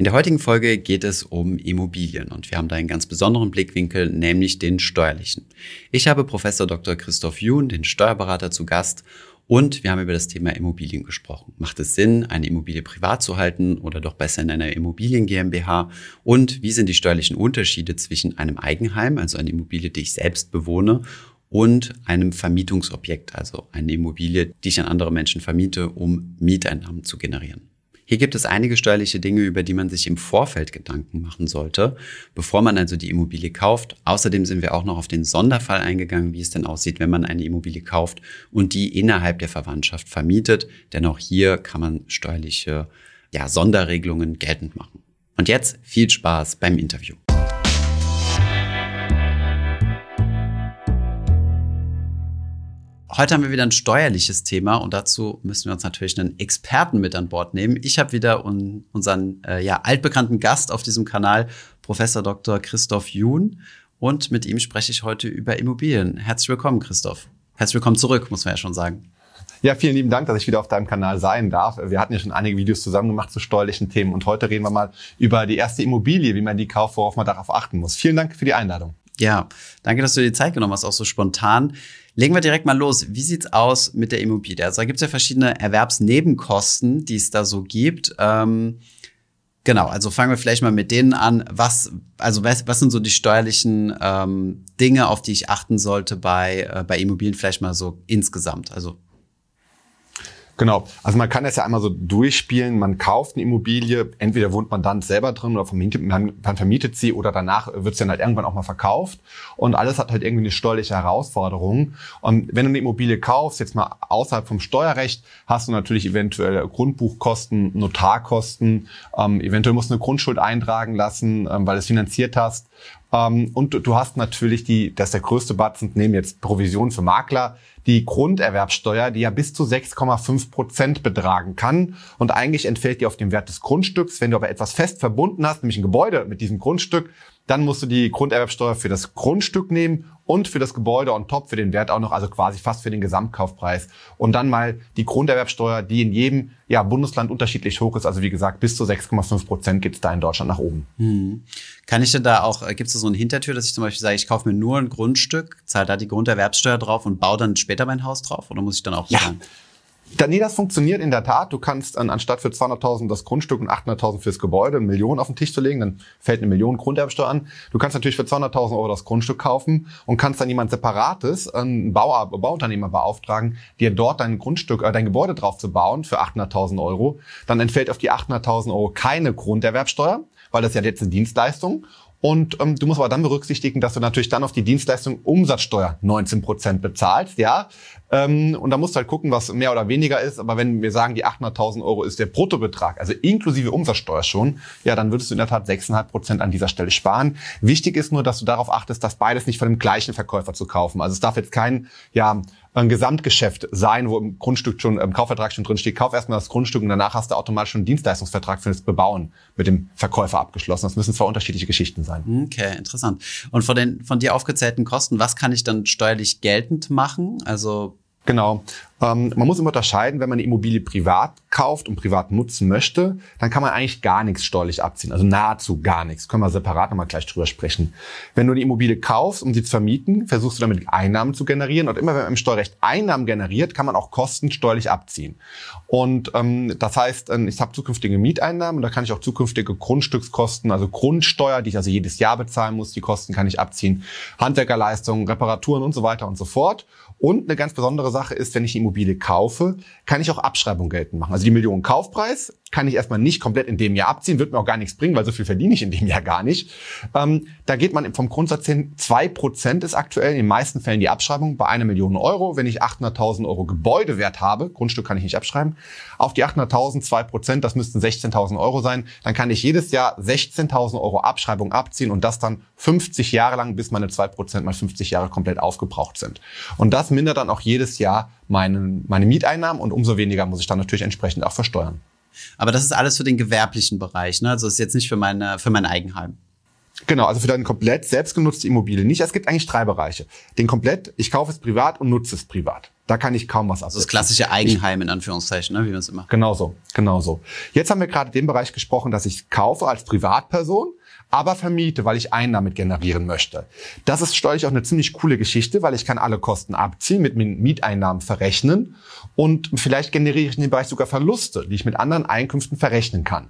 In der heutigen Folge geht es um Immobilien und wir haben da einen ganz besonderen Blickwinkel, nämlich den steuerlichen. Ich habe Professor Dr. Christoph Jun, den Steuerberater, zu Gast und wir haben über das Thema Immobilien gesprochen. Macht es Sinn, eine Immobilie privat zu halten oder doch besser in einer Immobilien GmbH? Und wie sind die steuerlichen Unterschiede zwischen einem Eigenheim, also eine Immobilie, die ich selbst bewohne, und einem Vermietungsobjekt, also eine Immobilie, die ich an andere Menschen vermiete, um Mieteinnahmen zu generieren? Hier gibt es einige steuerliche Dinge, über die man sich im Vorfeld Gedanken machen sollte, bevor man also die Immobilie kauft. Außerdem sind wir auch noch auf den Sonderfall eingegangen, wie es denn aussieht, wenn man eine Immobilie kauft und die innerhalb der Verwandtschaft vermietet. Denn auch hier kann man steuerliche ja, Sonderregelungen geltend machen. Und jetzt viel Spaß beim Interview. Heute haben wir wieder ein steuerliches Thema und dazu müssen wir uns natürlich einen Experten mit an Bord nehmen. Ich habe wieder un unseren äh, ja, altbekannten Gast auf diesem Kanal, Professor Dr. Christoph Jun. Und mit ihm spreche ich heute über Immobilien. Herzlich willkommen, Christoph. Herzlich willkommen zurück, muss man ja schon sagen. Ja, vielen lieben Dank, dass ich wieder auf deinem Kanal sein darf. Wir hatten ja schon einige Videos zusammen gemacht zu steuerlichen Themen und heute reden wir mal über die erste Immobilie, wie man die kauft, worauf man darauf achten muss. Vielen Dank für die Einladung. Ja, danke, dass du dir die Zeit genommen hast, auch so spontan. Legen wir direkt mal los. Wie sieht's aus mit der Immobilie? Also da gibt es ja verschiedene Erwerbsnebenkosten, die es da so gibt. Ähm, genau, also fangen wir vielleicht mal mit denen an. Was, also was, was sind so die steuerlichen ähm, Dinge, auf die ich achten sollte bei, äh, bei Immobilien, vielleicht mal so insgesamt? Also Genau. Also man kann das ja einmal so durchspielen. Man kauft eine Immobilie, entweder wohnt man dann selber drin oder vermietet, man, man vermietet sie oder danach wird sie dann halt irgendwann auch mal verkauft. Und alles hat halt irgendwie eine steuerliche Herausforderung. Und wenn du eine Immobilie kaufst, jetzt mal außerhalb vom Steuerrecht, hast du natürlich eventuell Grundbuchkosten, Notarkosten, ähm, eventuell musst du eine Grundschuld eintragen lassen, ähm, weil du es finanziert hast. Ähm, und du hast natürlich die, das ist der größte Batzen, nehmen jetzt Provision für Makler, die Grunderwerbsteuer, die ja bis zu 6,5 Prozent betragen kann. Und eigentlich entfällt die auf dem Wert des Grundstücks. Wenn du aber etwas fest verbunden hast, nämlich ein Gebäude mit diesem Grundstück, dann musst du die Grunderwerbsteuer für das Grundstück nehmen und für das Gebäude on top für den Wert auch noch, also quasi fast für den Gesamtkaufpreis. Und dann mal die Grunderwerbsteuer, die in jedem ja, Bundesland unterschiedlich hoch ist. Also wie gesagt, bis zu 6,5 Prozent gibt es da in Deutschland nach oben. Hm. Kann ich denn da auch, äh, gibt es da so eine Hintertür, dass ich zum Beispiel sage, ich kaufe mir nur ein Grundstück, zahle da die Grunderwerbsteuer drauf und baue dann später mein Haus drauf? Oder muss ich dann auch? Ja. Nee, das funktioniert in der Tat. Du kannst an, anstatt für 200.000 das Grundstück und 800.000 fürs Gebäude eine Million auf den Tisch zu legen, dann fällt eine Million Grunderbsteuer an. Du kannst natürlich für 200.000 Euro das Grundstück kaufen und kannst dann jemand Separates, einen Bau, Bauunternehmer beauftragen, dir dort dein Grundstück, äh, dein Gebäude drauf zu bauen für 800.000 Euro. Dann entfällt auf die 800.000 Euro keine Grunderwerbsteuer, weil das ja jetzt eine Dienstleistung. Und ähm, du musst aber dann berücksichtigen, dass du natürlich dann auf die Dienstleistung Umsatzsteuer 19 Prozent bezahlst, ja. Ähm, und da musst du halt gucken, was mehr oder weniger ist. Aber wenn wir sagen, die 800.000 Euro ist der Bruttobetrag, also inklusive Umsatzsteuer schon, ja, dann würdest du in der Tat 6,5 Prozent an dieser Stelle sparen. Wichtig ist nur, dass du darauf achtest, dass beides nicht von dem gleichen Verkäufer zu kaufen. Also es darf jetzt kein, ja, ein Gesamtgeschäft sein, wo im Grundstück schon, im Kaufvertrag schon drin steht, kauf erstmal das Grundstück und danach hast du automatisch schon einen Dienstleistungsvertrag für das Bebauen mit dem Verkäufer abgeschlossen. Das müssen zwar unterschiedliche Geschichten sein. Okay, interessant. Und von den von dir aufgezählten Kosten, was kann ich dann steuerlich geltend machen? Also Genau. Ähm, man muss immer unterscheiden, wenn man eine Immobilie privat kauft und privat nutzen möchte, dann kann man eigentlich gar nichts steuerlich abziehen. Also nahezu gar nichts. Können wir separat nochmal gleich drüber sprechen. Wenn du die Immobilie kaufst, um sie zu vermieten, versuchst du damit Einnahmen zu generieren. Und immer wenn man im Steuerrecht Einnahmen generiert, kann man auch Kosten steuerlich abziehen. Und ähm, das heißt, ähm, ich habe zukünftige Mieteinnahmen und da kann ich auch zukünftige Grundstückskosten, also Grundsteuer, die ich also jedes Jahr bezahlen muss, die Kosten kann ich abziehen. Handwerkerleistungen, Reparaturen und so weiter und so fort. Und eine ganz besondere Sache ist, wenn ich die Immobilie kaufe, kann ich auch Abschreibung geltend machen. Also die Millionen Kaufpreis kann ich erstmal nicht komplett in dem Jahr abziehen, wird mir auch gar nichts bringen, weil so viel verdiene ich in dem Jahr gar nicht. Ähm, da geht man vom Grundsatz hin, zwei Prozent ist aktuell in den meisten Fällen die Abschreibung bei einer Million Euro. Wenn ich 800.000 Euro Gebäudewert habe, Grundstück kann ich nicht abschreiben, auf die 800.000 zwei Prozent, das müssten 16.000 Euro sein, dann kann ich jedes Jahr 16.000 Euro Abschreibung abziehen und das dann 50 Jahre lang, bis meine zwei Prozent mal 50 Jahre komplett aufgebraucht sind. Und das mindert dann auch jedes Jahr meine, meine Mieteinnahmen und umso weniger muss ich dann natürlich entsprechend auch versteuern. Aber das ist alles für den gewerblichen Bereich, ne? Also ist jetzt nicht für meine, für mein Eigenheim. Genau, also für deine komplett selbstgenutzte Immobilie nicht. Es gibt eigentlich drei Bereiche. Den komplett, ich kaufe es privat und nutze es privat. Da kann ich kaum was absetzen. Also das klassische Eigenheim in Anführungszeichen, ne, wie man es immer. Genau so, genau so. Jetzt haben wir gerade den Bereich gesprochen, dass ich kaufe als Privatperson, aber vermiete, weil ich Einnahmen generieren möchte. Das ist steuerlich auch eine ziemlich coole Geschichte, weil ich kann alle Kosten abziehen, mit Mieteinnahmen verrechnen und vielleicht generiere ich in dem Bereich sogar Verluste, die ich mit anderen Einkünften verrechnen kann.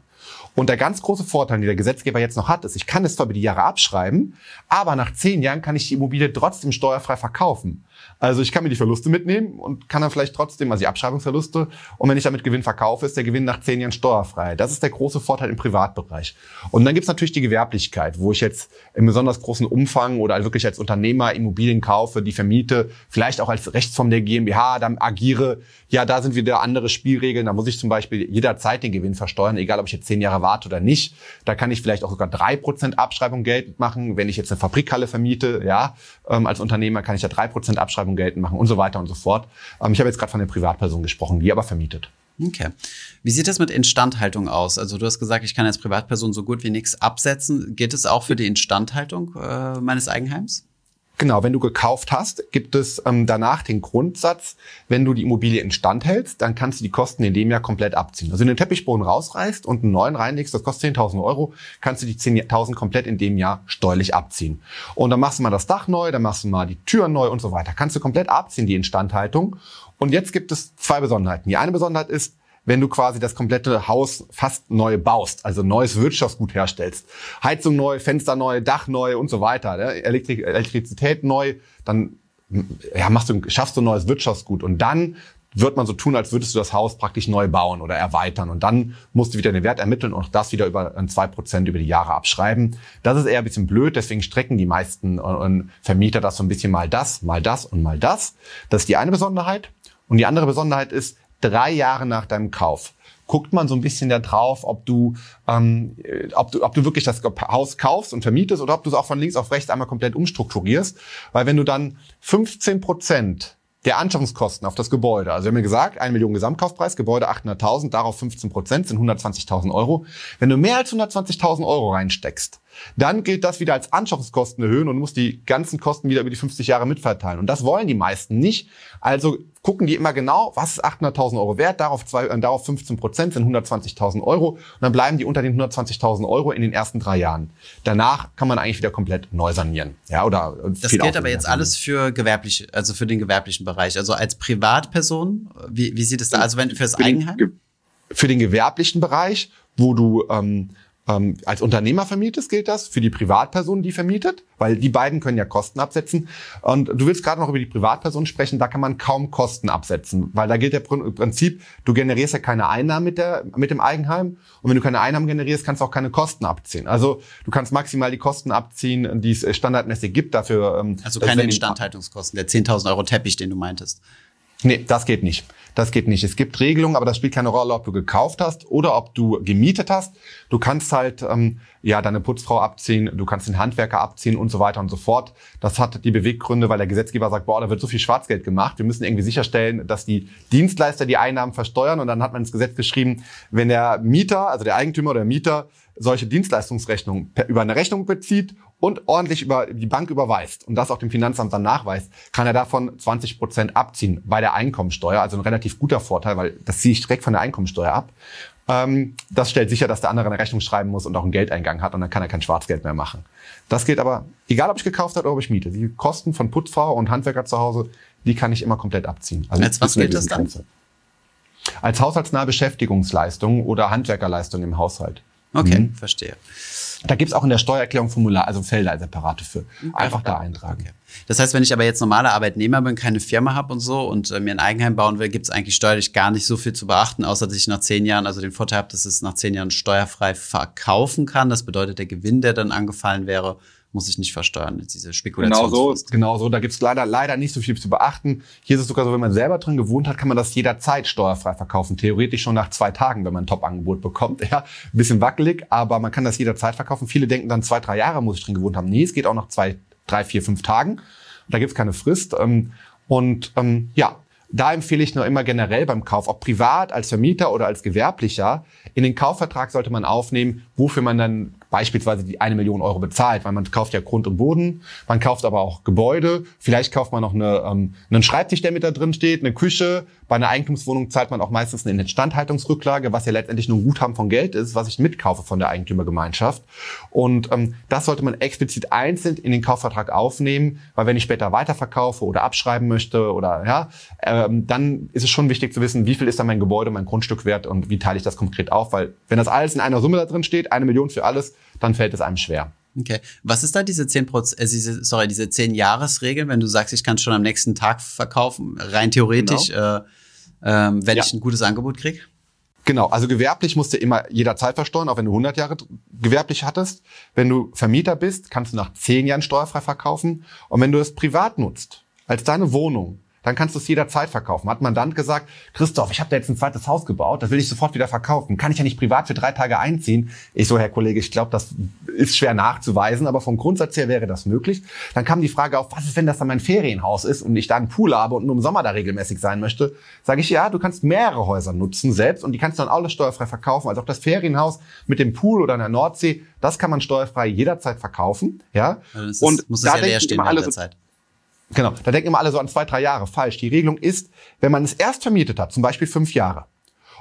Und der ganz große Vorteil, den der Gesetzgeber jetzt noch hat, ist, ich kann es zwar über die Jahre abschreiben, aber nach zehn Jahren kann ich die Immobilie trotzdem steuerfrei verkaufen. Also ich kann mir die Verluste mitnehmen und kann dann vielleicht trotzdem, also die Abschreibungsverluste, und wenn ich damit Gewinn verkaufe, ist der Gewinn nach zehn Jahren steuerfrei. Das ist der große Vorteil im Privatbereich. Und dann gibt's natürlich die Gewerblichkeit, wo ich jetzt im besonders großen Umfang oder wirklich als Unternehmer Immobilien kaufe, die vermiete, vielleicht auch als Rechtsform der GmbH dann agiere. Ja, da sind wieder andere Spielregeln. Da muss ich zum Beispiel jederzeit den Gewinn versteuern, egal ob ich jetzt zehn Jahre warte oder nicht. Da kann ich vielleicht auch sogar drei Prozent Abschreibung geltend machen. Wenn ich jetzt eine Fabrikhalle vermiete, ja, ähm, als Unternehmer kann ich da drei Prozent Abschreibung geltend machen und so weiter und so fort. Ähm, ich habe jetzt gerade von der Privatperson gesprochen, die aber vermietet. Okay. Wie sieht das mit Instandhaltung aus? Also du hast gesagt, ich kann als Privatperson so gut wie nichts absetzen. Geht es auch für die Instandhaltung äh, meines Eigenheims? Genau, wenn du gekauft hast, gibt es ähm, danach den Grundsatz, wenn du die Immobilie instand hältst, dann kannst du die Kosten in dem Jahr komplett abziehen. Also wenn du den Teppichboden rausreißt und einen neuen reinlegst, das kostet 10.000 Euro, kannst du die 10.000 komplett in dem Jahr steuerlich abziehen. Und dann machst du mal das Dach neu, dann machst du mal die Türen neu und so weiter. Kannst du komplett abziehen, die Instandhaltung. Und jetzt gibt es zwei Besonderheiten. Die eine Besonderheit ist, wenn du quasi das komplette Haus fast neu baust, also neues Wirtschaftsgut herstellst. Heizung neu, Fenster neu, Dach neu und so weiter, ne? Elektri Elektrizität neu, dann ja, machst du, schaffst du ein neues Wirtschaftsgut und dann wird man so tun, als würdest du das Haus praktisch neu bauen oder erweitern. Und dann musst du wieder den Wert ermitteln und das wieder über zwei Prozent über die Jahre abschreiben. Das ist eher ein bisschen blöd, deswegen strecken die meisten Vermieter das so ein bisschen mal das, mal das und mal das. Das ist die eine Besonderheit. Und die andere Besonderheit ist, drei Jahre nach deinem Kauf guckt man so ein bisschen da drauf, ob du, ähm, ob du, ob du wirklich das Haus kaufst und vermietest oder ob du es auch von links auf rechts einmal komplett umstrukturierst. Weil wenn du dann 15 Prozent der Anschaffungskosten auf das Gebäude. Also wir haben ja gesagt, 1 Million Gesamtkaufpreis, Gebäude 800.000, darauf 15 Prozent sind 120.000 Euro. Wenn du mehr als 120.000 Euro reinsteckst, dann gilt das wieder als Anschaffungskosten erhöhen und musst die ganzen Kosten wieder über die 50 Jahre mitverteilen. Und das wollen die meisten nicht. Also gucken die immer genau, was ist 800.000 Euro wert, darauf, zwei, äh, darauf 15 Prozent sind 120.000 Euro und dann bleiben die unter den 120.000 Euro in den ersten drei Jahren. Danach kann man eigentlich wieder komplett neu sanieren. Ja, oder das gilt aber jetzt alles für gewerblich, also für den gewerblichen Bereich. Also als Privatperson, wie, wie sieht es da? Also wenn fürs Eigenheim? Für den gewerblichen Bereich, wo du ähm, ähm, als Unternehmer vermietest, gilt das für die Privatperson, die vermietet, weil die beiden können ja Kosten absetzen. Und du willst gerade noch über die Privatperson sprechen, da kann man kaum Kosten absetzen, weil da gilt der Prinzip, du generierst ja keine Einnahmen mit, der, mit dem Eigenheim und wenn du keine Einnahmen generierst, kannst du auch keine Kosten abziehen. Also du kannst maximal die Kosten abziehen, die es standardmäßig gibt dafür. Ähm, also keine Instandhaltungskosten, der 10.000 Euro Teppich, den du meintest. Nee, das geht nicht. Das geht nicht. Es gibt Regelungen, aber das spielt keine Rolle, ob du gekauft hast oder ob du gemietet hast. Du kannst halt ähm, ja deine Putzfrau abziehen, du kannst den Handwerker abziehen und so weiter und so fort. Das hat die Beweggründe, weil der Gesetzgeber sagt, boah, da wird so viel Schwarzgeld gemacht. Wir müssen irgendwie sicherstellen, dass die Dienstleister die Einnahmen versteuern. Und dann hat man ins Gesetz geschrieben, wenn der Mieter, also der Eigentümer oder der Mieter, solche Dienstleistungsrechnungen über eine Rechnung bezieht und ordentlich über die Bank überweist und das auch dem Finanzamt dann nachweist, kann er davon 20 Prozent abziehen bei der Einkommensteuer. Also ein relativ guter Vorteil, weil das ziehe ich direkt von der Einkommensteuer ab. Ähm, das stellt sicher, dass der andere eine Rechnung schreiben muss und auch einen Geldeingang hat und dann kann er kein Schwarzgeld mehr machen. Das gilt aber, egal ob ich gekauft habe oder ob ich miete. Die Kosten von Putzfrau und Handwerker zu Hause, die kann ich immer komplett abziehen. Also Als was gilt das dann? Grenze. Als haushaltsnahe Beschäftigungsleistung oder Handwerkerleistung im Haushalt. Okay, mhm. verstehe. Da gibt's auch in der Steuererklärung Formular, also Felder separate für. Einfach da eintragen. Okay. Das heißt, wenn ich aber jetzt normaler Arbeitnehmer bin, keine Firma habe und so und äh, mir ein Eigenheim bauen will, gibt's eigentlich steuerlich gar nicht so viel zu beachten, außer dass ich nach zehn Jahren, also den Vorteil habe, dass es nach zehn Jahren steuerfrei verkaufen kann. Das bedeutet, der Gewinn, der dann angefallen wäre, muss ich nicht versteuern. Diese Spekulation. Genau so, genau so. Da gibt's leider, leider nicht so viel zu beachten. Hier ist es sogar so, wenn man selber drin gewohnt hat, kann man das jederzeit steuerfrei verkaufen. Theoretisch schon nach zwei Tagen, wenn man ein Top-Angebot bekommt. Ja, ein bisschen wackelig, aber man kann das jederzeit verkaufen. Viele denken dann zwei, drei Jahre muss ich drin gewohnt haben. Nee, es geht auch nach zwei, drei, vier, fünf Tagen. Da gibt's keine Frist. Ähm, und ähm, ja, da empfehle ich nur immer generell beim Kauf, ob privat, als Vermieter oder als Gewerblicher, in den Kaufvertrag sollte man aufnehmen, wofür man dann beispielsweise die eine Million Euro bezahlt, weil man kauft ja Grund und Boden, man kauft aber auch Gebäude, vielleicht kauft man noch eine, ähm, einen Schreibtisch, der mit da drin steht, eine Küche. Bei einer Eigentumswohnung zahlt man auch meistens eine Instandhaltungsrücklage, was ja letztendlich nur ein Guthaben von Geld ist, was ich mitkaufe von der Eigentümergemeinschaft. Und ähm, das sollte man explizit einzeln in den Kaufvertrag aufnehmen, weil wenn ich später weiterverkaufe oder abschreiben möchte oder ja, ähm, dann ist es schon wichtig zu wissen, wie viel ist dann mein Gebäude, mein Grundstück wert und wie teile ich das konkret auf, weil wenn das alles in einer Summe da drin steht, eine Million für alles, dann fällt es einem schwer. Okay. Was ist da diese 10 äh, diese, sorry, diese 10 Jahresregel, wenn du sagst, ich kann schon am nächsten Tag verkaufen, rein theoretisch, genau. äh, ähm, wenn ja. ich ein gutes Angebot kriege? Genau, also gewerblich musst du immer jederzeit versteuern, auch wenn du 100 Jahre gewerblich hattest. Wenn du Vermieter bist, kannst du nach 10 Jahren steuerfrei verkaufen. Und wenn du es privat nutzt, als deine Wohnung, dann kannst du es jederzeit verkaufen. Hat Mandant gesagt, Christoph, ich habe da jetzt ein zweites Haus gebaut, das will ich sofort wieder verkaufen. Kann ich ja nicht privat für drei Tage einziehen. Ich so, Herr Kollege, ich glaube, das ist schwer nachzuweisen, aber vom Grundsatz her wäre das möglich. Dann kam die Frage auf, was ist, wenn das dann mein Ferienhaus ist und ich da einen Pool habe und nur im Sommer da regelmäßig sein möchte? Sage ich, ja, du kannst mehrere Häuser nutzen selbst und die kannst du dann alles steuerfrei verkaufen. Also auch das Ferienhaus mit dem Pool oder in der Nordsee, das kann man steuerfrei jederzeit verkaufen. Ja, also und muss da ja leer stehen alle so, Zeit. Genau, da denken immer alle so an zwei, drei Jahre. Falsch. Die Regelung ist, wenn man es erst vermietet hat, zum Beispiel fünf Jahre,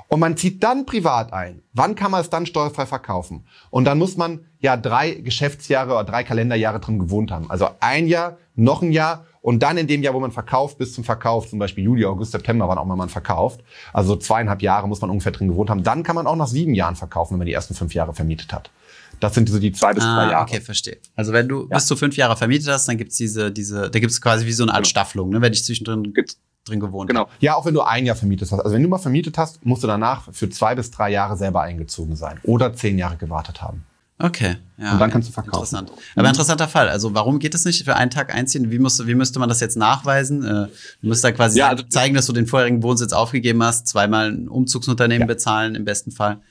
und man zieht dann privat ein, wann kann man es dann steuerfrei verkaufen? Und dann muss man ja drei Geschäftsjahre oder drei Kalenderjahre drin gewohnt haben. Also ein Jahr, noch ein Jahr und dann in dem Jahr, wo man verkauft, bis zum Verkauf, zum Beispiel Juli, August, September, wann auch immer man verkauft. Also zweieinhalb Jahre muss man ungefähr drin gewohnt haben. Dann kann man auch nach sieben Jahren verkaufen, wenn man die ersten fünf Jahre vermietet hat. Das sind so die zwei bis ah, drei Jahre. Okay, verstehe. Also wenn du ja. bis zu fünf Jahre vermietet hast, dann gibt's diese, diese, da gibt's quasi wie so eine Art genau. Staffelung, ne? wenn ich zwischendrin gibt's. drin gewohnt Genau. Ja, auch wenn du ein Jahr vermietet hast. Also wenn du mal vermietet hast, musst du danach für zwei bis drei Jahre selber eingezogen sein oder zehn Jahre gewartet haben. Okay, ja. Und dann kannst du verkaufen. Interessant. Aber interessanter Fall. Also warum geht es nicht für einen Tag einziehen? Wie, musst, wie müsste man das jetzt nachweisen? Äh, du musst da quasi ja, also, zeigen, dass du den vorherigen Wohnsitz aufgegeben hast, zweimal ein Umzugsunternehmen ja. bezahlen im besten Fall.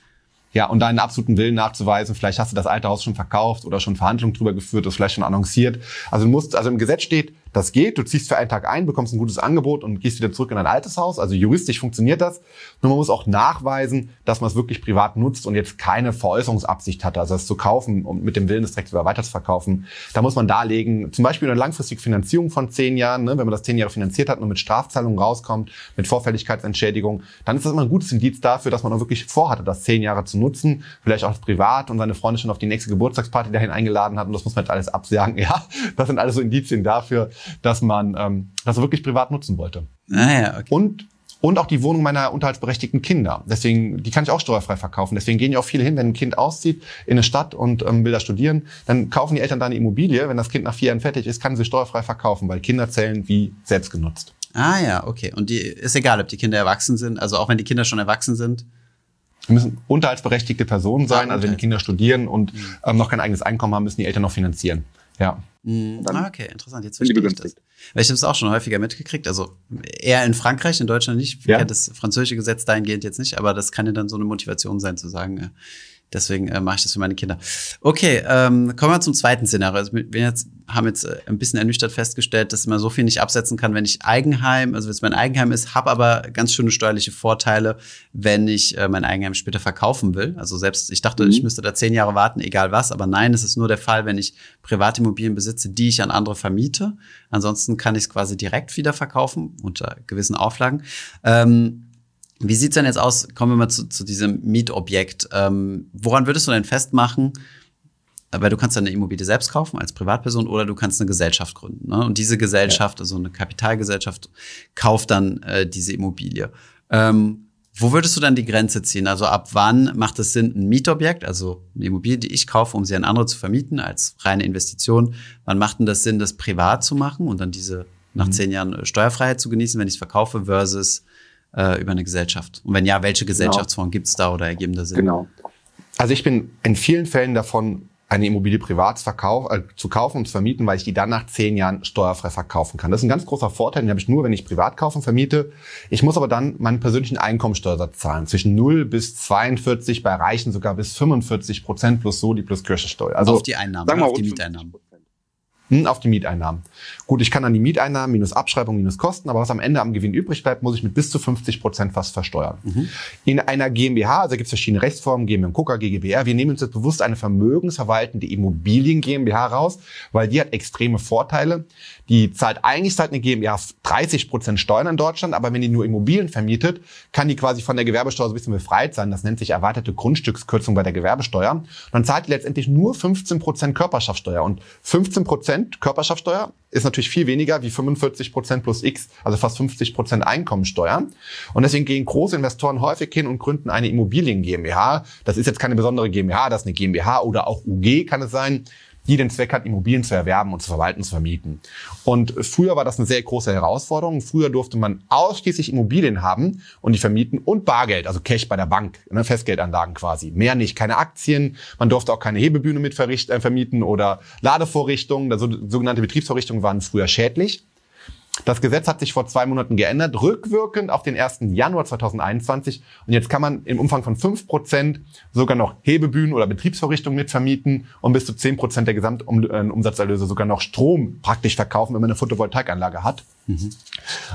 Ja, und deinen absoluten Willen nachzuweisen. Vielleicht hast du das alte Haus schon verkauft oder schon Verhandlungen drüber geführt, das vielleicht schon annonciert. Also du musst, also im Gesetz steht, das geht, du ziehst für einen Tag ein, bekommst ein gutes Angebot und gehst wieder zurück in dein altes Haus. Also juristisch funktioniert das. Nur man muss auch nachweisen, dass man es wirklich privat nutzt und jetzt keine Veräußerungsabsicht hatte, also es zu kaufen und mit dem Willen, es direkt wieder weiter zu verkaufen. Da muss man darlegen, zum Beispiel eine langfristige Finanzierung von zehn Jahren, ne, wenn man das zehn Jahre finanziert hat und mit Strafzahlungen rauskommt, mit Vorfälligkeitsentschädigung, dann ist das immer ein gutes Indiz dafür, dass man auch wirklich vorhatte, das zehn Jahre zu nutzen, vielleicht auch privat und seine Freunde schon auf die nächste Geburtstagsparty dahin eingeladen hat und das muss man jetzt alles absagen. Ja, das sind alles so Indizien dafür, dass man ähm, das wirklich privat nutzen wollte. Ah, ja, okay. Und und auch die Wohnung meiner unterhaltsberechtigten Kinder. Deswegen, die kann ich auch steuerfrei verkaufen. Deswegen gehen ja auch viele hin, wenn ein Kind auszieht in eine Stadt und ähm, will da studieren, dann kaufen die Eltern da eine Immobilie. Wenn das Kind nach vier Jahren fertig ist, kann sie steuerfrei verkaufen, weil Kinder zählen wie selbst genutzt. Ah ja, okay. Und die ist egal, ob die Kinder erwachsen sind, also auch wenn die Kinder schon erwachsen sind. müssen unterhaltsberechtigte Personen sein, also wenn die Kinder studieren und mhm. ähm, noch kein eigenes Einkommen haben, müssen die Eltern noch finanzieren. Ja. Mhm. Ah, okay, interessant. Jetzt verstehe ich das. Weil ich habe es auch schon häufiger mitgekriegt. Also eher in Frankreich, in Deutschland nicht. Ich ja. das französische Gesetz dahingehend jetzt nicht, aber das kann ja dann so eine Motivation sein, zu sagen, äh, Deswegen äh, mache ich das für meine Kinder. Okay, ähm, kommen wir zum zweiten Szenario. Also wir jetzt, haben jetzt äh, ein bisschen ernüchtert festgestellt, dass man so viel nicht absetzen kann, wenn ich Eigenheim, also wenn es mein Eigenheim ist, habe aber ganz schöne steuerliche Vorteile, wenn ich äh, mein Eigenheim später verkaufen will. Also selbst, ich dachte, mhm. ich müsste da zehn Jahre warten, egal was, aber nein, es ist nur der Fall, wenn ich Privatimmobilien besitze, die ich an andere vermiete. Ansonsten kann ich es quasi direkt wieder verkaufen unter gewissen Auflagen. Ähm, wie sieht's denn jetzt aus? Kommen wir mal zu, zu diesem Mietobjekt. Ähm, woran würdest du denn festmachen? Weil du kannst eine Immobilie selbst kaufen als Privatperson oder du kannst eine Gesellschaft gründen. Ne? Und diese Gesellschaft, ja. also eine Kapitalgesellschaft, kauft dann äh, diese Immobilie. Ähm, wo würdest du dann die Grenze ziehen? Also ab wann macht es Sinn, ein Mietobjekt, also eine Immobilie, die ich kaufe, um sie an andere zu vermieten, als reine Investition? Wann macht denn das Sinn, das privat zu machen und dann diese nach mhm. zehn Jahren Steuerfreiheit zu genießen, wenn ich es verkaufe, versus äh, über eine Gesellschaft? Und wenn ja, welche genau. Gesellschaftsform genau. gibt es da oder ergeben da Sinn? Genau. Also ich bin in vielen Fällen davon, eine Immobilie privat verkauf, äh, zu kaufen und zu vermieten, weil ich die dann nach zehn Jahren steuerfrei verkaufen kann. Das ist ein ganz großer Vorteil, den habe ich nur, wenn ich privat kaufe und vermiete. Ich muss aber dann meinen persönlichen Einkommensteuersatz zahlen. Zwischen 0 bis 42, bei Reichen sogar bis 45 Prozent plus Soli plus Kirchensteuer. Also, auf die Einnahmen, sagen wir auf die Mieteinnahmen. Hm, auf die Mieteinnahmen. Gut, ich kann dann die Mieteinnahmen minus Abschreibung minus Kosten, aber was am Ende am Gewinn übrig bleibt, muss ich mit bis zu 50 Prozent fast versteuern. Mhm. In einer GmbH, also gibt es verschiedene Rechtsformen, GmbH, KUKA, GGBR, wir nehmen uns jetzt bewusst eine vermögensverwaltende Immobilien GmbH raus, weil die hat extreme Vorteile. Die zahlt eigentlich seit eine GmbH 30 Prozent Steuern in Deutschland, aber wenn die nur Immobilien vermietet, kann die quasi von der Gewerbesteuer so ein bisschen befreit sein. Das nennt sich erwartete Grundstückskürzung bei der Gewerbesteuer. Und dann zahlt die letztendlich nur 15 Prozent Körperschaftssteuer. Und 15 Prozent Körperschaftssteuer ist natürlich viel weniger wie 45 Prozent plus X, also fast 50 Prozent Einkommensteuer. Und deswegen gehen große Investoren häufig hin und gründen eine Immobilien GmbH. Das ist jetzt keine besondere GmbH, das ist eine GmbH oder auch UG kann es sein die den Zweck hat, Immobilien zu erwerben und zu verwalten, zu vermieten. Und früher war das eine sehr große Herausforderung. Früher durfte man ausschließlich Immobilien haben und die vermieten und Bargeld, also Cash bei der Bank, ne, Festgeldanlagen quasi. Mehr nicht, keine Aktien. Man durfte auch keine Hebebühne mit äh, vermieten oder Ladevorrichtungen. Also sogenannte Betriebsvorrichtungen waren früher schädlich. Das Gesetz hat sich vor zwei Monaten geändert, rückwirkend auf den 1. Januar 2021. Und jetzt kann man im Umfang von fünf Prozent sogar noch Hebebühnen oder Betriebsvorrichtungen mitvermieten und bis zu zehn Prozent der Gesamtumsatzerlöse sogar noch Strom praktisch verkaufen, wenn man eine Photovoltaikanlage hat. Mhm.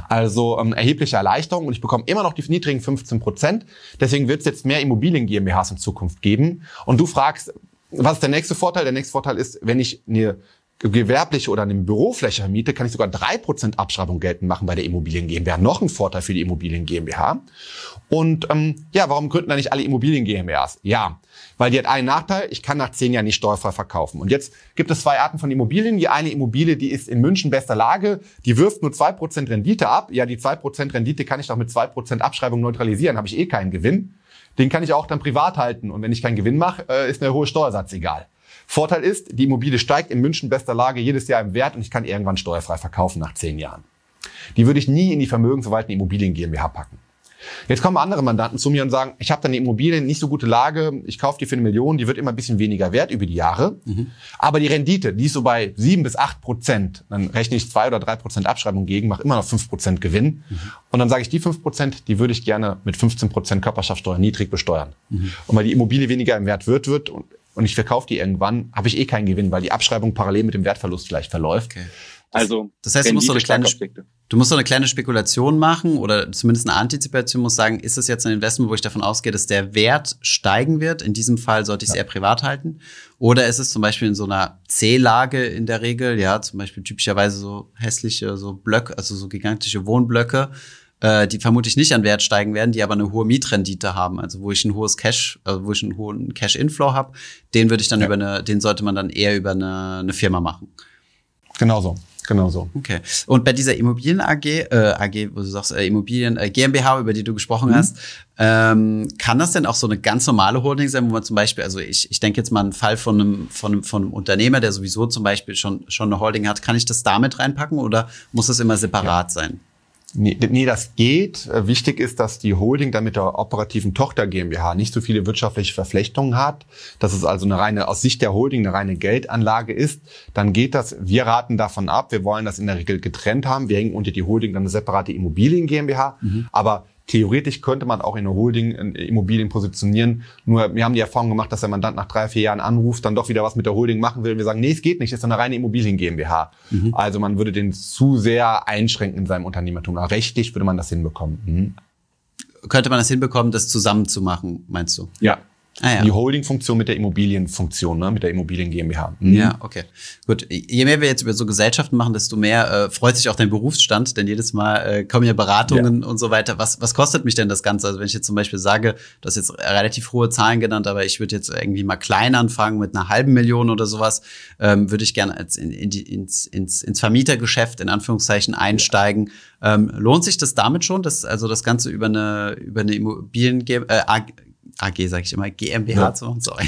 Also ähm, erhebliche Erleichterung und ich bekomme immer noch die niedrigen 15 Prozent. Deswegen wird es jetzt mehr Immobilien GmbHs in Zukunft geben. Und du fragst, was ist der nächste Vorteil? Der nächste Vorteil ist, wenn ich eine gewerbliche oder eine Bürofläche vermiete, kann ich sogar drei Prozent Abschreibung geltend machen bei der Immobilien GmbH. Noch ein Vorteil für die Immobilien GmbH. Und ähm, ja, warum gründen da nicht alle Immobilien GmbHs? Ja, weil die hat einen Nachteil, ich kann nach zehn Jahren nicht steuerfrei verkaufen. Und jetzt gibt es zwei Arten von Immobilien. Die eine Immobilie, die ist in München bester Lage, die wirft nur zwei Prozent Rendite ab. Ja, die zwei Prozent Rendite kann ich doch mit zwei Prozent Abschreibung neutralisieren, habe ich eh keinen Gewinn. Den kann ich auch dann privat halten. Und wenn ich keinen Gewinn mache, äh, ist eine hohe Steuersatz egal. Vorteil ist, die Immobilie steigt in München bester Lage jedes Jahr im Wert und ich kann irgendwann steuerfrei verkaufen nach zehn Jahren. Die würde ich nie in die vermögensverwaltende Immobilien GmbH packen. Jetzt kommen andere Mandanten zu mir und sagen, ich habe da eine Immobilie, nicht so gute Lage, ich kaufe die für eine Million, die wird immer ein bisschen weniger wert über die Jahre. Mhm. Aber die Rendite, die ist so bei sieben bis acht Prozent. Dann rechne ich zwei oder drei Prozent Abschreibung gegen, mache immer noch fünf Prozent Gewinn. Mhm. Und dann sage ich, die fünf Prozent, die würde ich gerne mit 15 Prozent Körperschaftssteuer niedrig besteuern. Mhm. Und weil die Immobilie weniger im Wert wird, wird und und ich verkaufe die irgendwann, habe ich eh keinen Gewinn, weil die Abschreibung parallel mit dem Wertverlust vielleicht verläuft. Okay. Also, das heißt, du musst, so eine kleine, du musst so eine kleine Spekulation machen oder zumindest eine Antizipation muss sagen, ist es jetzt ein Investment, wo ich davon ausgehe, dass der Wert steigen wird? In diesem Fall sollte ich es ja. eher privat halten. Oder ist es zum Beispiel in so einer C-Lage in der Regel, ja, zum Beispiel typischerweise so hässliche, so Blöcke, also so gigantische Wohnblöcke, äh, die vermutlich nicht an Wert steigen werden, die aber eine hohe Mietrendite haben, also wo ich ein hohes Cash, also wo ich einen hohen Cash-Inflow habe, den würde ich dann ja. über eine, den sollte man dann eher über eine, eine Firma machen. Genau so. Genau so. Okay. Und bei dieser Immobilien AG, äh, AG, wo du sagst, äh, Immobilien äh, GmbH, über die du gesprochen mhm. hast, ähm, kann das denn auch so eine ganz normale Holding sein, wo man zum Beispiel, also ich, ich denke jetzt mal einen Fall von einem, von einem, von einem Unternehmer, der sowieso zum Beispiel schon, schon eine Holding hat, kann ich das damit reinpacken oder muss das immer separat ja. sein? Nee, nee, das geht. Äh, wichtig ist, dass die Holding dann mit der operativen Tochter GmbH nicht so viele wirtschaftliche Verflechtungen hat, dass es also eine reine, aus Sicht der Holding eine reine Geldanlage ist. Dann geht das, wir raten davon ab, wir wollen das in der Regel getrennt haben. Wir hängen unter die Holding dann eine separate Immobilien GmbH. Mhm. Aber Theoretisch könnte man auch in eine Holding Immobilien positionieren. Nur wir haben die Erfahrung gemacht, dass der Mandant nach drei, vier Jahren anruft, dann doch wieder was mit der Holding machen will. Und wir sagen, nee, es geht nicht, das ist eine reine Immobilien GmbH. Mhm. Also man würde den zu sehr einschränken in seinem Unternehmertum. Aber rechtlich würde man das hinbekommen. Mhm. Könnte man das hinbekommen, das zusammen zu machen, meinst du? Ja, Ah, ja. Die Holding-Funktion mit der Immobilienfunktion, ne? mit der Immobilien GmbH. Mhm. Ja, okay. Gut. Je mehr wir jetzt über so Gesellschaften machen, desto mehr äh, freut sich auch dein Berufsstand, denn jedes Mal äh, kommen ja Beratungen ja. und so weiter. Was, was kostet mich denn das Ganze? Also wenn ich jetzt zum Beispiel sage, du hast jetzt relativ hohe Zahlen genannt, aber ich würde jetzt irgendwie mal klein anfangen mit einer halben Million oder sowas, ähm, würde ich gerne in, in die, ins, ins, ins Vermietergeschäft in Anführungszeichen einsteigen. Ja. Ähm, lohnt sich das damit schon, dass also das Ganze über eine über eine Immobilien äh, AG, sage ich immer, GmbH ja. zu machen, sorry.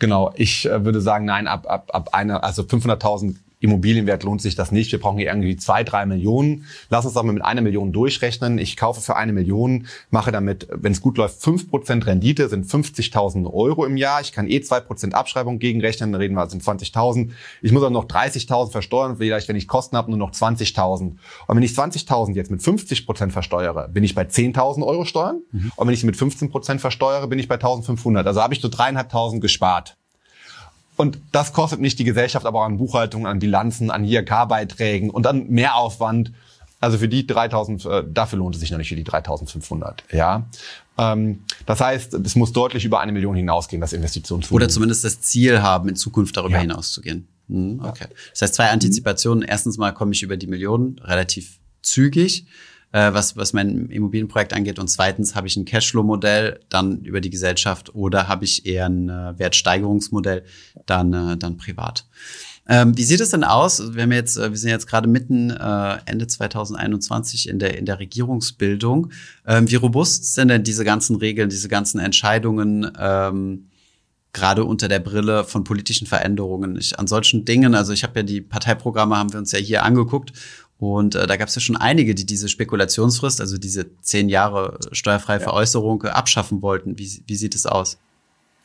Genau, ich äh, würde sagen, nein, ab, ab, ab einer, also 500.000 Immobilienwert lohnt sich das nicht. Wir brauchen hier irgendwie zwei, drei Millionen. Lass uns doch mal mit einer Million durchrechnen. Ich kaufe für eine Million, mache damit, wenn es gut läuft, fünf Prozent Rendite, sind 50.000 Euro im Jahr. Ich kann eh zwei Prozent Abschreibung gegenrechnen, dann reden wir, sind 20.000. Ich muss auch noch 30.000 versteuern, vielleicht, wenn ich Kosten habe, nur noch 20.000. Und wenn ich 20.000 jetzt mit 50 Prozent versteuere, bin ich bei 10.000 Euro Steuern. Mhm. Und wenn ich sie mit 15 Prozent versteuere, bin ich bei 1.500. Also habe ich so dreieinhalbtausend gespart. Und das kostet nicht die Gesellschaft, aber auch an Buchhaltung, an Bilanzen, an IHK-Beiträgen und an Mehraufwand. Also für die 3000, äh, dafür lohnt es sich noch nicht für die 3500, ja. Ähm, das heißt, es muss deutlich über eine Million hinausgehen, das Investitionsvolumen. Oder zumindest das Ziel haben, in Zukunft darüber ja. hinauszugehen. Mhm, okay. Das heißt, zwei Antizipationen. Erstens mal komme ich über die Millionen relativ zügig äh, was, was mein Immobilienprojekt angeht. Und zweitens habe ich ein Cashflow-Modell dann über die Gesellschaft oder habe ich eher ein äh, Wertsteigerungsmodell dann, äh, dann privat. Ähm, wie sieht es denn aus? Wir, haben jetzt, äh, wir sind jetzt gerade mitten äh, Ende 2021 in der, in der Regierungsbildung. Ähm, wie robust sind denn diese ganzen Regeln, diese ganzen Entscheidungen? Ähm, gerade unter der Brille von politischen Veränderungen. Ich, an solchen Dingen, also ich habe ja die Parteiprogramme, haben wir uns ja hier angeguckt und äh, da gab es ja schon einige, die diese Spekulationsfrist, also diese zehn Jahre steuerfreie ja. Veräußerung, äh, abschaffen wollten. Wie, wie sieht es aus?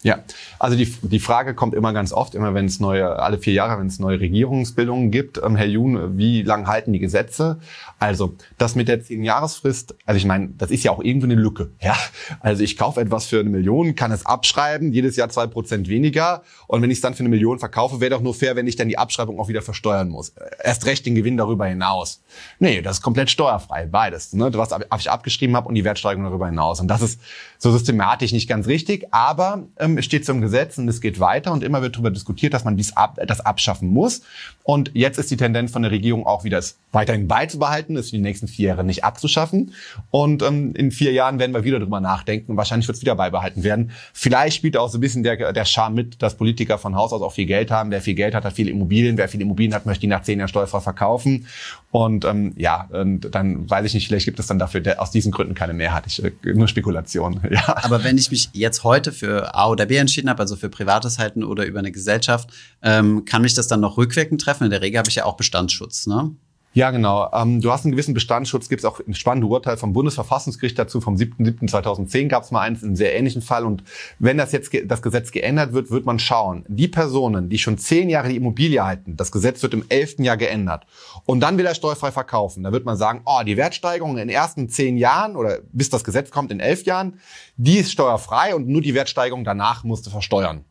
Ja, also die, die Frage kommt immer ganz oft, immer wenn es neue, alle vier Jahre, wenn es neue Regierungsbildungen gibt, ähm, Herr Jun, wie lang halten die Gesetze? Also das mit der zehn Jahresfrist, also ich meine, das ist ja auch irgendwie eine Lücke. Ja, also ich kaufe etwas für eine Million, kann es abschreiben, jedes Jahr zwei Prozent weniger, und wenn ich es dann für eine Million verkaufe, wäre doch nur fair, wenn ich dann die Abschreibung auch wieder versteuern muss. Erst recht den Gewinn darüber hinaus. Nee, das ist komplett steuerfrei, beides. Ne? Was ich abgeschrieben habe und die Wertsteigerung darüber hinaus. Und das ist so systematisch nicht ganz richtig, aber ähm, es steht zum Gesetz und es geht weiter und immer wird darüber diskutiert, dass man dies ab, das abschaffen muss. Und jetzt ist die Tendenz von der Regierung auch wieder, es weiterhin beizubehalten, es für die nächsten vier Jahre nicht abzuschaffen. Und ähm, in vier Jahren werden wir wieder drüber nachdenken und wahrscheinlich wird es wieder beibehalten werden. Vielleicht spielt auch so ein bisschen der, der Charme mit, dass Politiker von Haus aus auch viel Geld haben. Wer viel Geld hat, hat viele Immobilien. Wer viele Immobilien hat, möchte die nach zehn Jahren steuerfrei verkaufen. Und ähm, ja, und dann weiß ich nicht, vielleicht gibt es dann dafür der, aus diesen Gründen keine Mehrheit. Ich, äh, nur Spekulation. Ja. Aber wenn ich mich jetzt heute für A oder B entschieden habe, also für privates Halten oder über eine Gesellschaft, ähm, kann mich das dann noch rückwirkend treffen? In der Regel habe ich ja auch Bestandsschutz, ne? Ja, genau. Ähm, du hast einen gewissen Bestandsschutz, gibt es auch ein spannendes Urteil vom Bundesverfassungsgericht dazu, vom 7.7.2010 gab es mal eins, einen sehr ähnlichen Fall. Und wenn das jetzt das Gesetz geändert wird, wird man schauen, die Personen, die schon zehn Jahre die Immobilie halten, das Gesetz wird im elften Jahr geändert und dann wieder steuerfrei verkaufen, da wird man sagen, oh, die Wertsteigerung in den ersten zehn Jahren oder bis das Gesetz kommt in elf Jahren, die ist steuerfrei und nur die Wertsteigerung danach musste versteuern.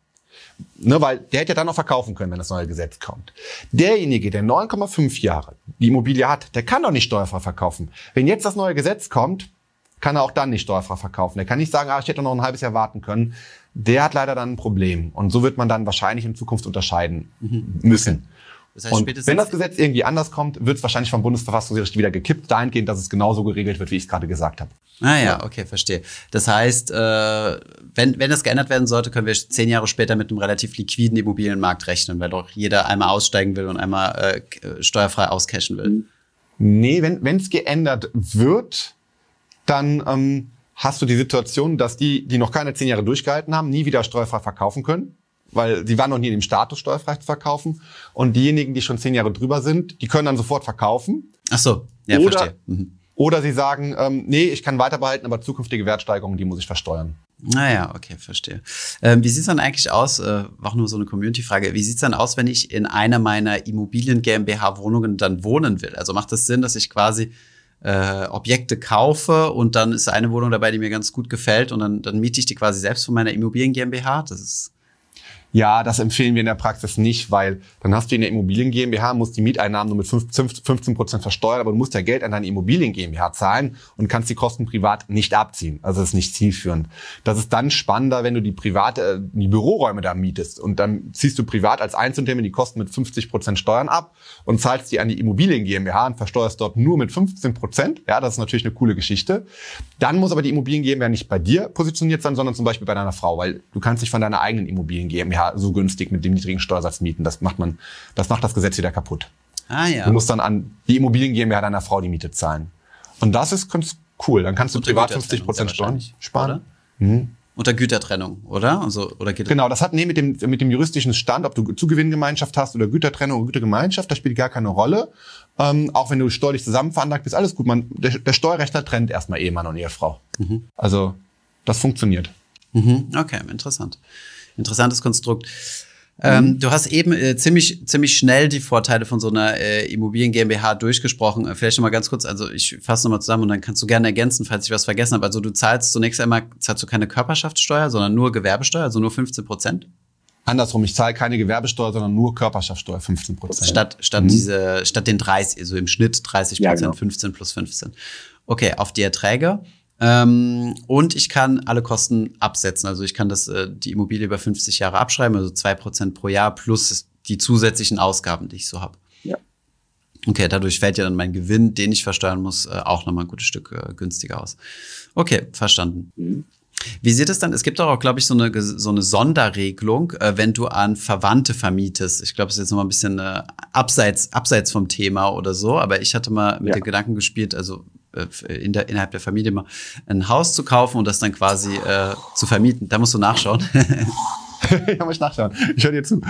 Ne, weil der hätte ja dann noch verkaufen können, wenn das neue Gesetz kommt. Derjenige, der 9,5 Jahre die Immobilie hat, der kann doch nicht steuerfrei verkaufen. Wenn jetzt das neue Gesetz kommt, kann er auch dann nicht steuerfrei verkaufen. Der kann nicht sagen, ah, ich hätte noch ein halbes Jahr warten können. Der hat leider dann ein Problem. Und so wird man dann wahrscheinlich in Zukunft unterscheiden mhm. müssen. Okay. Das heißt, und wenn das Gesetz irgendwie anders kommt, wird es wahrscheinlich vom Bundesverfassungsgericht wieder gekippt, dahingehend, dass es genauso geregelt wird, wie ich es gerade gesagt habe. Ah ja, okay, verstehe. Das heißt, äh, wenn, wenn das geändert werden sollte, können wir zehn Jahre später mit einem relativ liquiden Immobilienmarkt rechnen, weil doch jeder einmal aussteigen will und einmal äh, steuerfrei auscashen will. Nee, wenn es geändert wird, dann ähm, hast du die Situation, dass die, die noch keine zehn Jahre durchgehalten haben, nie wieder steuerfrei verkaufen können weil sie waren noch nie in dem Status, steuerfrei zu verkaufen. Und diejenigen, die schon zehn Jahre drüber sind, die können dann sofort verkaufen. Ach so, ja, oder, verstehe. Mhm. Oder sie sagen, ähm, nee, ich kann weiter behalten, aber zukünftige Wertsteigerungen, die muss ich versteuern. Naja, okay, verstehe. Ähm, wie sieht's dann eigentlich aus, äh, auch nur so eine Community-Frage, wie sieht's dann aus, wenn ich in einer meiner Immobilien-GmbH-Wohnungen dann wohnen will? Also macht das Sinn, dass ich quasi äh, Objekte kaufe und dann ist eine Wohnung dabei, die mir ganz gut gefällt und dann, dann miete ich die quasi selbst von meiner Immobilien-GmbH? Das ist ja, das empfehlen wir in der Praxis nicht, weil dann hast du in der Immobilien GmbH, musst die Mieteinnahmen nur mit 15 Prozent versteuern, aber du musst ja Geld an deine Immobilien GmbH zahlen und kannst die Kosten privat nicht abziehen. Also das ist nicht zielführend. Das ist dann spannender, wenn du die private, äh, die Büroräume da mietest und dann ziehst du privat als Einzelunternehmen die Kosten mit 50 Prozent Steuern ab und zahlst die an die Immobilien GmbH und versteuerst dort nur mit 15 Prozent. Ja, das ist natürlich eine coole Geschichte. Dann muss aber die Immobilien GmbH nicht bei dir positioniert sein, sondern zum Beispiel bei deiner Frau, weil du kannst dich von deiner eigenen Immobilien GmbH ja so günstig mit dem niedrigen Steuersatz mieten. Das macht man, das macht das Gesetz wieder kaputt. Ah, ja. Du musst dann an die Immobilien GmbH deiner Frau die Miete zahlen. Und das ist ganz cool. Dann kannst du privat 50 Prozent Steuern sparen. Mhm. Unter Gütertrennung, oder? Also, oder geht genau, das hat nee mit dem, mit dem juristischen Stand, ob du Zugewinngemeinschaft hast oder Gütertrennung oder Gütergemeinschaft, das spielt gar keine Rolle. Ähm, auch wenn du steuerlich zusammen veranlagt bist, alles gut. Man, der, der Steuerrechtler trennt erstmal Ehemann und Ehefrau. Mhm. Also, das funktioniert. Mhm. Okay, interessant. Interessantes Konstrukt. Ähm, mhm. du hast eben äh, ziemlich, ziemlich schnell die Vorteile von so einer äh, Immobilien GmbH durchgesprochen. Äh, vielleicht noch mal ganz kurz, also ich fasse noch mal zusammen und dann kannst du gerne ergänzen, falls ich was vergessen habe. Also du zahlst zunächst einmal zahlst du keine Körperschaftssteuer, sondern nur Gewerbesteuer, also nur 15 Prozent? Andersrum, ich zahle keine Gewerbesteuer, sondern nur Körperschaftsteuer, 15 Prozent. Statt, statt, mhm. diese, statt den 30, also im Schnitt 30 Prozent, ja, genau. 15 plus 15. Okay, auf die Erträge. Ähm, und ich kann alle Kosten absetzen. Also ich kann das, äh, die Immobilie über 50 Jahre abschreiben, also 2 Prozent pro Jahr plus die zusätzlichen Ausgaben, die ich so habe. Ja. Okay, dadurch fällt ja dann mein Gewinn, den ich versteuern muss, äh, auch nochmal ein gutes Stück äh, günstiger aus. Okay, verstanden. Mhm. Wie sieht es dann? Es gibt doch auch, glaube ich, so eine, so eine Sonderregelung, äh, wenn du an Verwandte vermietest. Ich glaube, es ist jetzt noch mal ein bisschen äh, abseits, abseits vom Thema oder so, aber ich hatte mal mit ja. den Gedanken gespielt, also in der, innerhalb der Familie mal ein Haus zu kaufen und das dann quasi äh, zu vermieten. Da musst du nachschauen. ja, muss ich nachschauen. Ich höre dir zu.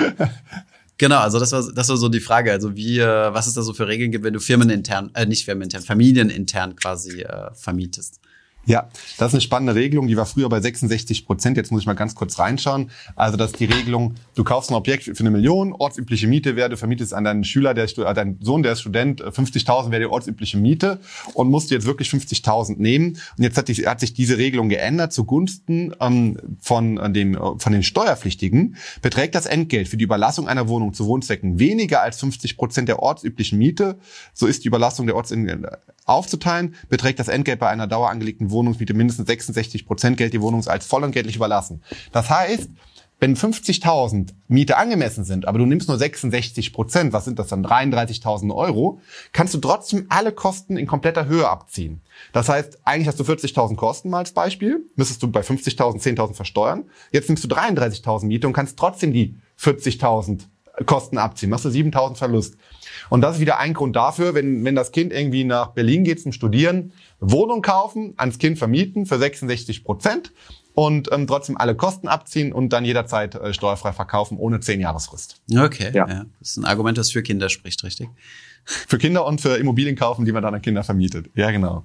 Genau, also das war, das war so die Frage. Also wie, äh, was es da so für Regeln gibt, wenn du firmenintern, äh, nicht firmenintern, familienintern quasi äh, vermietest? Ja, das ist eine spannende Regelung, die war früher bei 66 Prozent. Jetzt muss ich mal ganz kurz reinschauen. Also das ist die Regelung, du kaufst ein Objekt für eine Million, ortsübliche Miete wäre, du vermietest an deinen Schüler, der, äh, deinen Sohn, der ist Student, 50.000 wäre die ortsübliche Miete und musst jetzt wirklich 50.000 nehmen. Und jetzt hat, die, hat, sich diese Regelung geändert zugunsten ähm, von, äh, dem, äh, von den Steuerpflichtigen. Beträgt das Entgelt für die Überlassung einer Wohnung zu Wohnzwecken weniger als 50 Prozent der ortsüblichen Miete, so ist die Überlassung der Orts aufzuteilen, beträgt das Entgelt bei einer dauerangelegten Wohnungsmiete mindestens 66 Prozent Geld die Wohnung als vollentgeltlich überlassen. Das heißt, wenn 50.000 Miete angemessen sind, aber du nimmst nur 66 Prozent, was sind das dann, 33.000 Euro, kannst du trotzdem alle Kosten in kompletter Höhe abziehen. Das heißt, eigentlich hast du 40.000 Kosten mal als Beispiel, müsstest du bei 50.000 10.000 versteuern. Jetzt nimmst du 33.000 Miete und kannst trotzdem die 40.000 Kosten abziehen, machst du 7.000 Verlust. Und das ist wieder ein Grund dafür, wenn, wenn das Kind irgendwie nach Berlin geht zum Studieren, Wohnung kaufen, ans Kind vermieten für 66 Prozent und ähm, trotzdem alle Kosten abziehen und dann jederzeit äh, steuerfrei verkaufen ohne 10 Jahresfrist. Okay, ja. ja. Das ist ein Argument, das für Kinder spricht, richtig? Für Kinder und für Immobilien kaufen, die man dann an Kinder vermietet. Ja, genau.